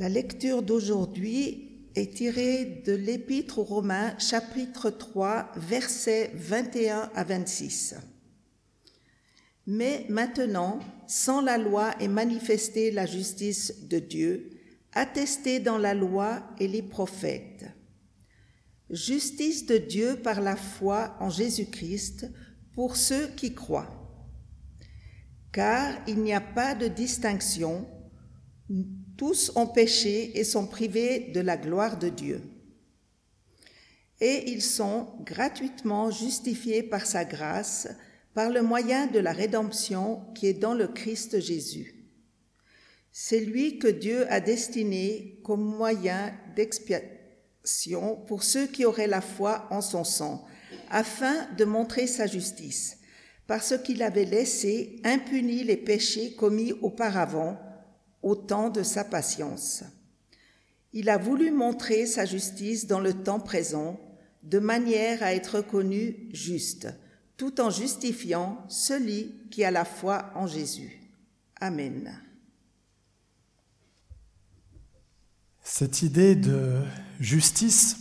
La lecture d'aujourd'hui est tirée de l'Épître aux Romains, chapitre 3, versets 21 à 26. Mais maintenant, sans la loi est manifestée la justice de Dieu, attestée dans la loi et les prophètes. Justice de Dieu par la foi en Jésus-Christ pour ceux qui croient. Car il n'y a pas de distinction, tous ont péché et sont privés de la gloire de Dieu. Et ils sont gratuitement justifiés par sa grâce, par le moyen de la rédemption qui est dans le Christ Jésus. C'est lui que Dieu a destiné comme moyen d'expiation pour ceux qui auraient la foi en son sang, afin de montrer sa justice, parce qu'il avait laissé impunis les péchés commis auparavant au temps de sa patience. Il a voulu montrer sa justice dans le temps présent, de manière à être reconnu juste, tout en justifiant celui qui a la foi en Jésus. Amen. Cette idée de justice,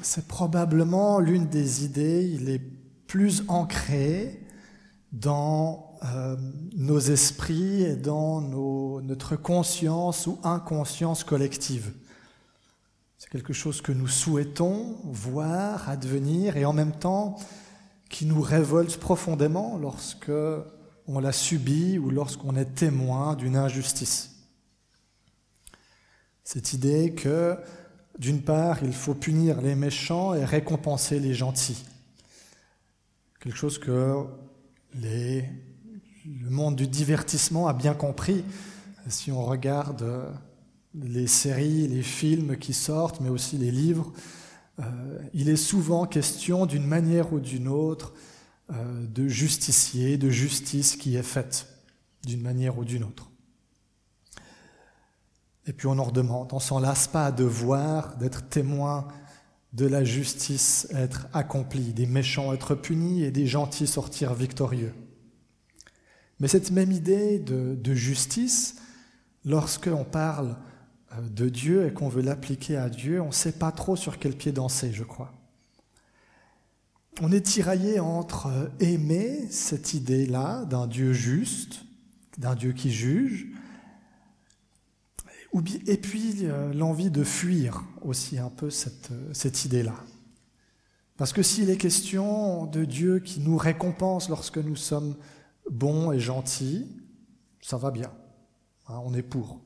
c'est probablement l'une des idées les plus ancrées dans euh, nos esprits et dans notre conscience ou inconscience collective. C'est quelque chose que nous souhaitons voir advenir et en même temps qui nous révolte profondément lorsque on l'a subi ou lorsqu'on est témoin d'une injustice. Cette idée que, d'une part, il faut punir les méchants et récompenser les gentils. Quelque chose que les le monde du divertissement a bien compris. Si on regarde euh, les séries, les films qui sortent, mais aussi les livres, euh, il est souvent question d'une manière ou d'une autre euh, de justicier, de justice qui est faite d'une manière ou d'une autre. Et puis on en redemande, on s'en lasse pas de voir, d'être témoin de la justice être accomplie, des méchants être punis et des gentils sortir victorieux. Mais cette même idée de, justice, lorsqu'on parle euh, de Dieu et qu'on veut l'appliquer à Dieu, on ne sait pas trop sur quel pied danser, je crois. On est tiraillé entre euh, aimer cette idée-là d'un Dieu juste, d'un Dieu qui juge, et puis euh, l'envie de fuir aussi un peu cette, cette idée-là. Parce que s'il est question de Dieu qui nous récompense lorsque nous sommes bon et gentil, ça va bien, hein, on est pour.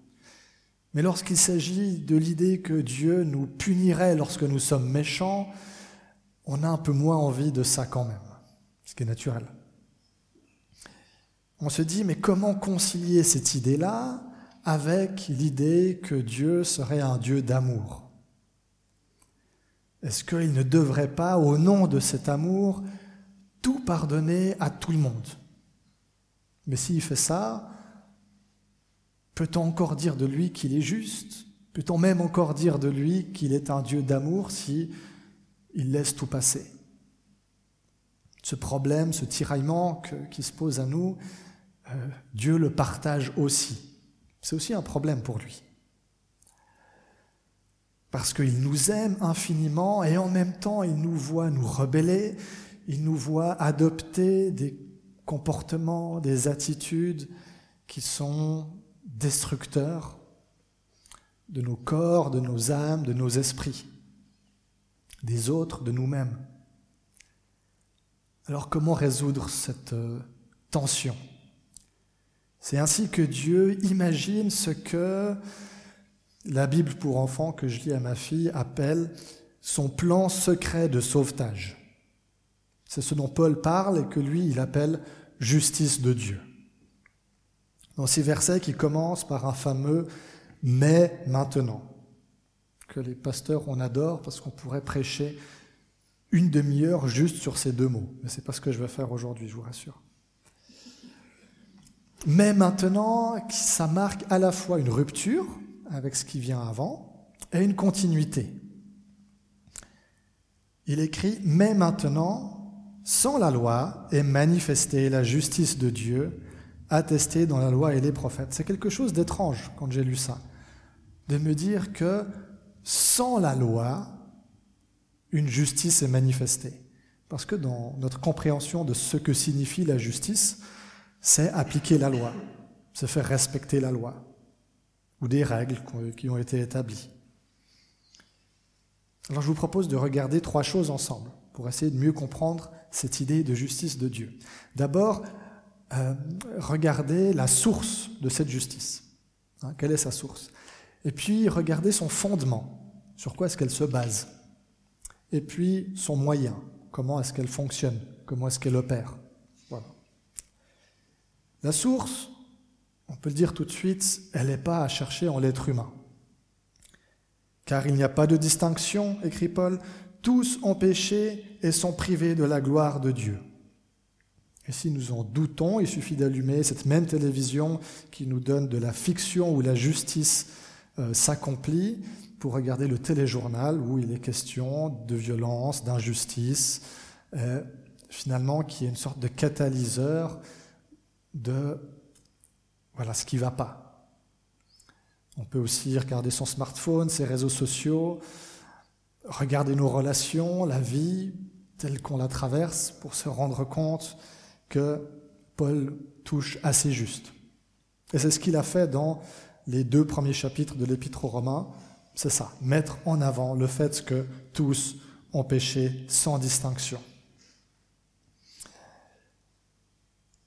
Mais lorsqu'il s'agit de l'idée que Dieu nous punirait lorsque nous sommes méchants, on a un peu moins envie de ça quand même, ce qui est naturel. On se dit, mais comment concilier cette idée-là avec l'idée que Dieu serait un Dieu d'amour? Est-ce qu'il ne devrait pas, au nom de cet amour, tout pardonner à tout le monde? Mais s'il fait ça, peut-on encore dire de lui qu'il est juste? Peut-on même encore dire de lui qu'il est un Dieu d'amour si il laisse tout passer? Ce problème, ce tiraillement qui se pose à nous, euh, Dieu le partage aussi. C'est aussi un problème pour lui. Parce qu'il nous aime infiniment et en même temps il nous voit nous rebeller, il nous voit adopter des comportements, des attitudes qui sont destructeurs de nos corps, de nos âmes, de nos esprits, des autres, de nous-mêmes. Alors comment résoudre cette euh, tension? C'est ainsi que Dieu imagine ce que la Bible pour enfants que je lis à ma fille appelle son plan secret de sauvetage. C'est ce dont Paul parle et que lui, il appelle justice de Dieu. Dans ces versets qui commencent par un fameux mais maintenant, que les pasteurs on adore parce qu'on pourrait prêcher une demi-heure juste sur ces deux mots. Mais ce n'est pas ce que je vais faire aujourd'hui, je vous rassure. Mais maintenant, ça marque à la fois une rupture avec ce qui vient avant et une continuité. Il écrit Mais maintenant, sans la loi est manifestée la justice de Dieu, attestée dans la loi et les prophètes. C'est quelque chose d'étrange quand j'ai lu ça. de me dire que sans la loi, une justice est manifestée. Parce que dans notre compréhension de ce que signifie la justice, c'est appliquer la loi, c'est faire respecter la loi, ou des règles qui ont été établies. Alors je vous propose de regarder trois choses ensemble pour essayer de mieux comprendre cette idée de justice de Dieu. D'abord, euh, regardez la source de cette justice. Hein, quelle est sa source? Et puis, regardez son fondement. Sur quoi est-ce qu'elle se base? Et puis, son moyen. Comment est-ce qu'elle fonctionne? Comment est-ce qu'elle opère? Voilà. La source, on peut le dire tout de suite, elle n'est pas à chercher en l'être humain. Car il n'y a pas de distinction, écrit Paul, tous ont péché et sont privés de la gloire de Dieu. Et si nous en doutons, il suffit d'allumer cette même télévision qui nous donne de la fiction où la justice euh, s'accomplit pour regarder le téléjournal où il est question de violence, d'injustice, euh, finalement qui est une sorte de catalyseur de voilà ce qui ne va pas. On peut aussi regarder son smartphone, ses réseaux sociaux, regarder nos relations, la vie telle qu'on la traverse pour se rendre compte que Paul touche assez juste. Et c'est ce qu'il a fait dans les deux premiers chapitres de l'Épître aux Romains. C'est ça, mettre en avant le fait que tous ont péché sans distinction.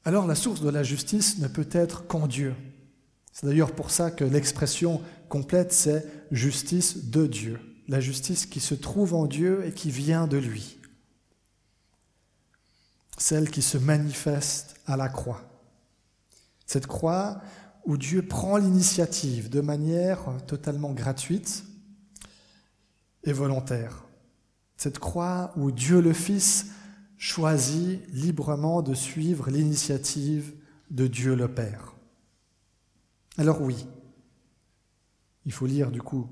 Alors la source de la justice ne peut être qu'en Dieu. C'est d'ailleurs pour ça que l'expression complète, c'est justice de Dieu, la justice qui se trouve en Dieu et qui vient de lui celle qui se manifeste à la croix. Cette croix où Dieu prend l'initiative de manière totalement gratuite et volontaire. Cette croix où Dieu le Fils choisit librement de suivre l'initiative de Dieu le Père. Alors oui, il faut lire du coup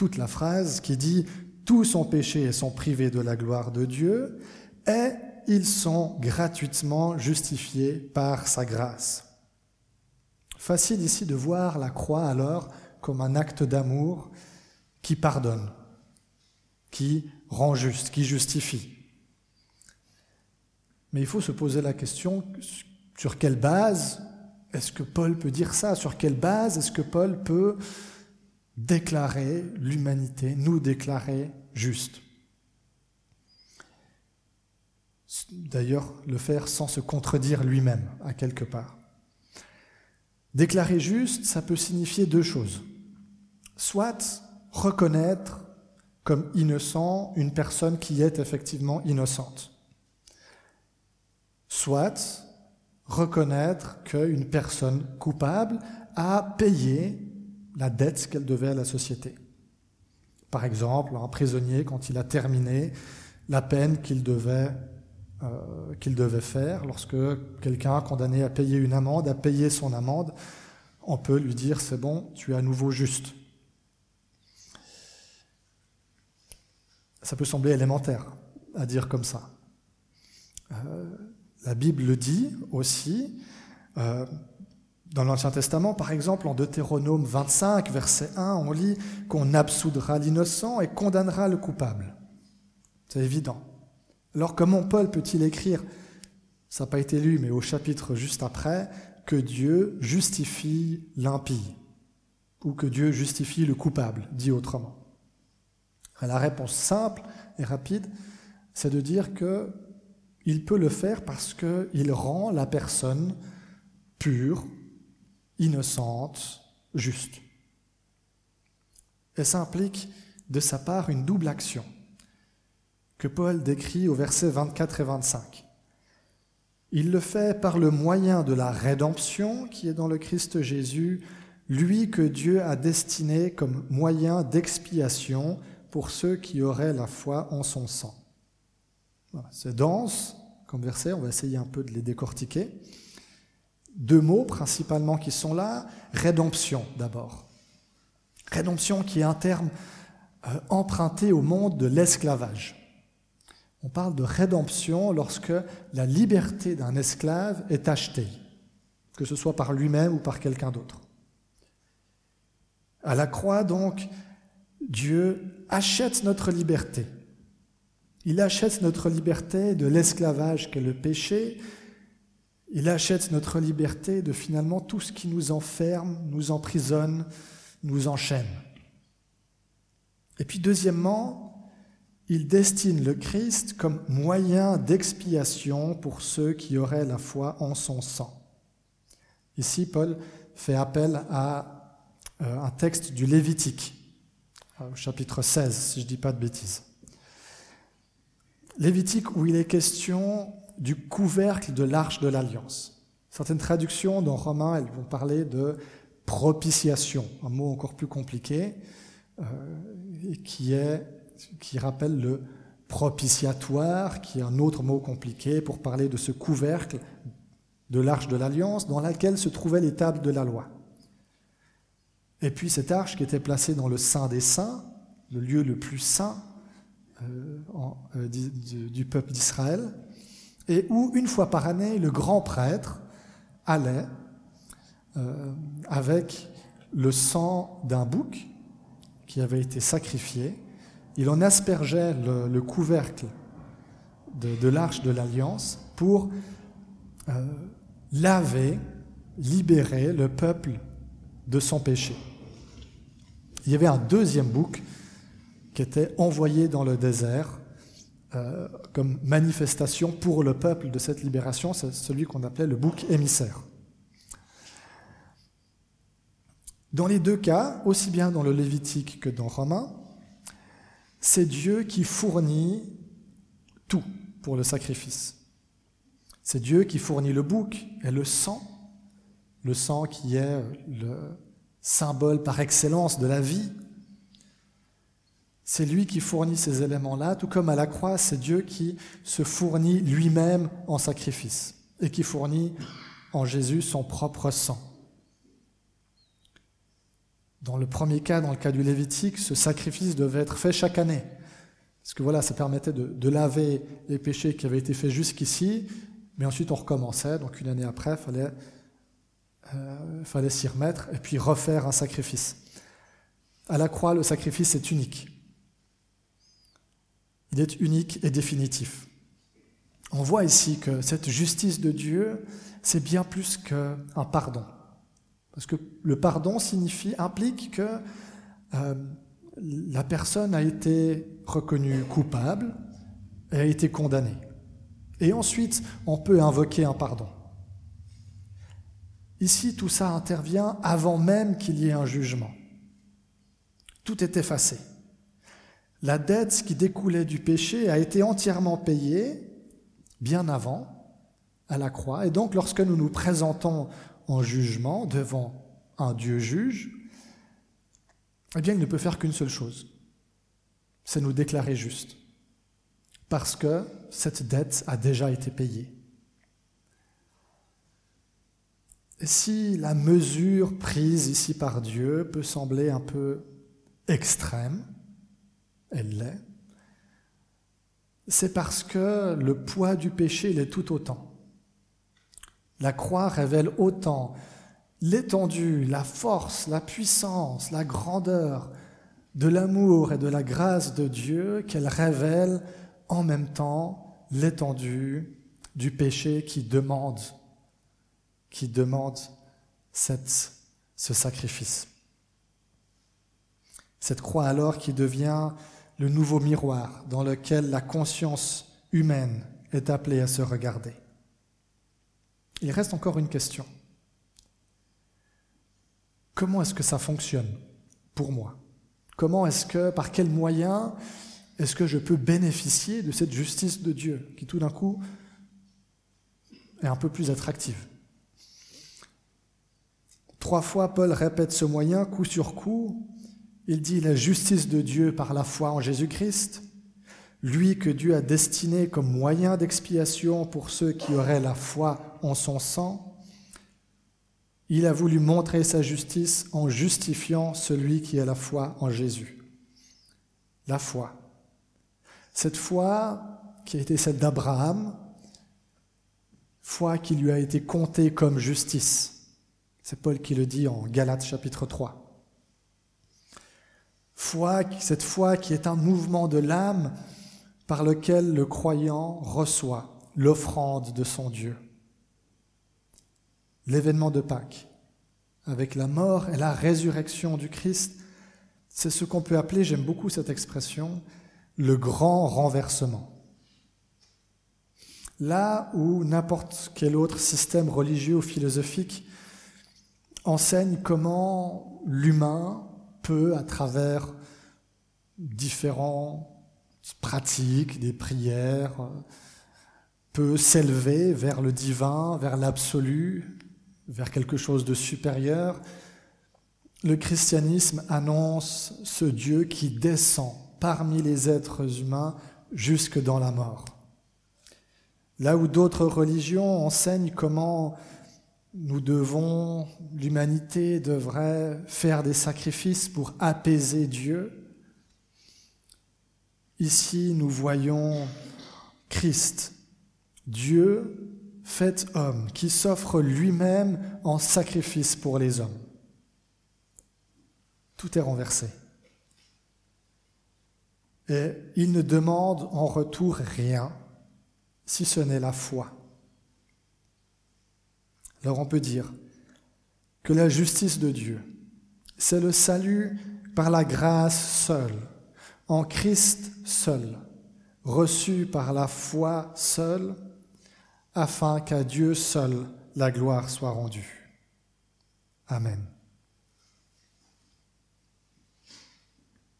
toute la phrase qui dit ⁇ Tous sont péchés et sont privés de la gloire de Dieu ⁇ et ils sont gratuitement justifiés par sa grâce. Facile ici de voir la croix alors comme un acte d'amour qui pardonne, qui rend juste, qui justifie. Mais il faut se poser la question sur quelle base est-ce que Paul peut dire ça? Sur quelle base est-ce que Paul peut déclarer l'humanité, nous déclarer juste d'ailleurs le faire sans se contredire lui-même, à quelque part. Déclarer juste, ça peut signifier deux choses. Soit reconnaître comme innocent une personne qui est effectivement innocente. Soit reconnaître qu'une personne coupable a payé la dette qu'elle devait à la société. Par exemple, un prisonnier, quand il a terminé la peine qu'il devait euh, faire. Lorsque quelqu'un condamné à payer une amende a payé son amende, on peut lui dire c'est bon, tu es à nouveau juste. Ça peut sembler élémentaire à dire comme ça. Euh, la Bible le dit aussi. Euh, dans l'Ancien Testament, par exemple, en Deutéronome 25, verset 1, on lit qu'on absoudra l'innocent et condamnera le coupable. C'est évident. Alors comment Paul peut-il écrire, ça n'a pas été lu, mais au chapitre juste après, que Dieu justifie l'impie, ou que Dieu justifie le coupable, dit autrement La réponse simple et rapide, c'est de dire que il peut le faire parce qu'il rend la personne pure, innocente, juste. Et ça implique de sa part une double action que Paul décrit au verset 24 et 25. Il le fait par le moyen de la rédemption qui est dans le Christ Jésus, lui que Dieu a destiné comme moyen d'expiation pour ceux qui auraient la foi en son sang. C'est dense comme verset, on va essayer un peu de les décortiquer. Deux mots principalement qui sont là. Rédemption d'abord. Rédemption qui est un terme euh, emprunté au monde de l'esclavage. On parle de rédemption lorsque la liberté d'un esclave est achetée, que ce soit par lui-même ou par quelqu'un d'autre. À la croix, donc, Dieu achète notre liberté. Il achète notre liberté de l'esclavage qu'est le péché. Il achète notre liberté de finalement tout ce qui nous enferme, nous emprisonne, nous enchaîne. Et puis deuxièmement, il destine le Christ comme moyen d'expiation pour ceux qui auraient la foi en son sang. Ici, Paul fait appel à euh, un texte du Lévitique, au chapitre 16, si je ne dis pas de bêtises. Lévitique où il est question du couvercle de l'arche de l'alliance. Certaines traductions dans Romain, elles vont parler de propitiation, un mot encore plus compliqué, euh, qui, est, qui rappelle le propitiatoire, qui est un autre mot compliqué pour parler de ce couvercle de l'arche de l'alliance dans laquelle se trouvait les tables de la loi. Et puis cette arche qui était placée dans le Saint des Saints, le lieu le plus saint euh, euh, du, peuple d'Israël, et où une fois par année le grand prêtre allait euh, avec le sang d'un bouc qui avait été sacrifié, il en aspergeait le, couvercle de, l'arche de l'alliance pour laver, libérer le peuple de son péché. Il y avait un deuxième bouc qui était envoyé dans le désert euh, comme manifestation pour le peuple de cette libération, c'est celui qu'on appelait le bouc émissaire. Dans les deux cas, aussi bien dans le Lévitique que dans Romain, c'est Dieu qui fournit tout pour le sacrifice. C'est Dieu qui fournit le bouc et le sang, le sang qui est le symbole par excellence de la vie. C'est lui qui fournit ces éléments-là, tout comme à la croix, c'est Dieu qui se fournit lui-même en sacrifice et qui fournit en Jésus son propre sang. Dans le premier cas, dans le cas du Lévitique, ce sacrifice devait être fait chaque année. Parce que voilà, ça permettait de, laver les péchés qui avaient été faits jusqu'ici, mais ensuite on recommençait, donc une année après, il fallait euh, fallait s'y remettre et puis refaire un sacrifice. À la croix, le sacrifice est unique. Il est unique et définitif. On voit ici que cette justice de Dieu, c'est bien plus qu'un pardon. Parce que le pardon implique que euh, la personne a été reconnue coupable et a été condamnée. Et ensuite, on peut invoquer un pardon. Ici, tout ça intervient avant même qu'il y ait un jugement. Tout est effacé. La dette qui découlait du péché a été entièrement payée bien avant à la croix. Et donc, lorsque nous nous présentons en jugement devant un Dieu juge, eh bien, il ne peut faire qu'une seule chose, c'est nous déclarer juste, parce que cette dette a déjà été payée. si la mesure prise ici par Dieu peut sembler un peu extrême, elle l'est, c'est parce que le poids du péché l'est tout autant. La croix révèle autant l'étendue, la force, la puissance, la grandeur de l'amour et de la grâce de Dieu qu'elle révèle en même temps l'étendue du péché qui demande qui demande ce sacrifice. Cette croix alors qui devient le nouveau miroir dans lequel la conscience humaine est appelée à se regarder. Il reste encore une question. Comment est-ce que ça fonctionne pour moi? Comment est-ce que, par quels moyens est-ce que je peux bénéficier de cette justice de Dieu qui tout d'un coup est un peu plus attractive? Trois fois, Paul répète ce moyen, coup sur coup. Il dit la justice de Dieu par la foi en Jésus-Christ, lui que Dieu a destiné comme moyen d'expiation pour ceux qui auraient la foi en son sang. Il a voulu montrer sa justice en justifiant celui qui a la foi en Jésus. La foi. Cette foi qui a été celle d'Abraham, foi qui lui a été comptée comme justice. C'est Paul qui le dit en Galates chapitre 3. Foi, cette foi qui est un mouvement de l'âme par lequel le croyant reçoit l'offrande de son Dieu. L'événement de Pâques, avec la mort et la résurrection du Christ, c'est ce qu'on peut appeler, j'aime beaucoup cette expression, le grand renversement. Là où n'importe quel autre système religieux ou philosophique enseigne comment l'humain peut, à travers différentes pratiques, des prières, peut s'élever vers le divin, vers l'absolu, vers quelque chose de supérieur, le christianisme annonce ce Dieu qui descend parmi les êtres humains jusque dans la mort. Là où d'autres religions enseignent comment nous devons, l'humanité devrait faire des sacrifices pour apaiser Dieu, ici nous voyons Christ, Dieu fait homme, qui s'offre lui-même en sacrifice pour les hommes. Tout est renversé. Et il ne demande en retour rien, si ce n'est la foi. Alors on peut dire que la justice de Dieu, c'est le salut par la grâce seule, en Christ seul, reçu par la foi seule, afin qu'à Dieu seul la gloire soit rendue. Amen.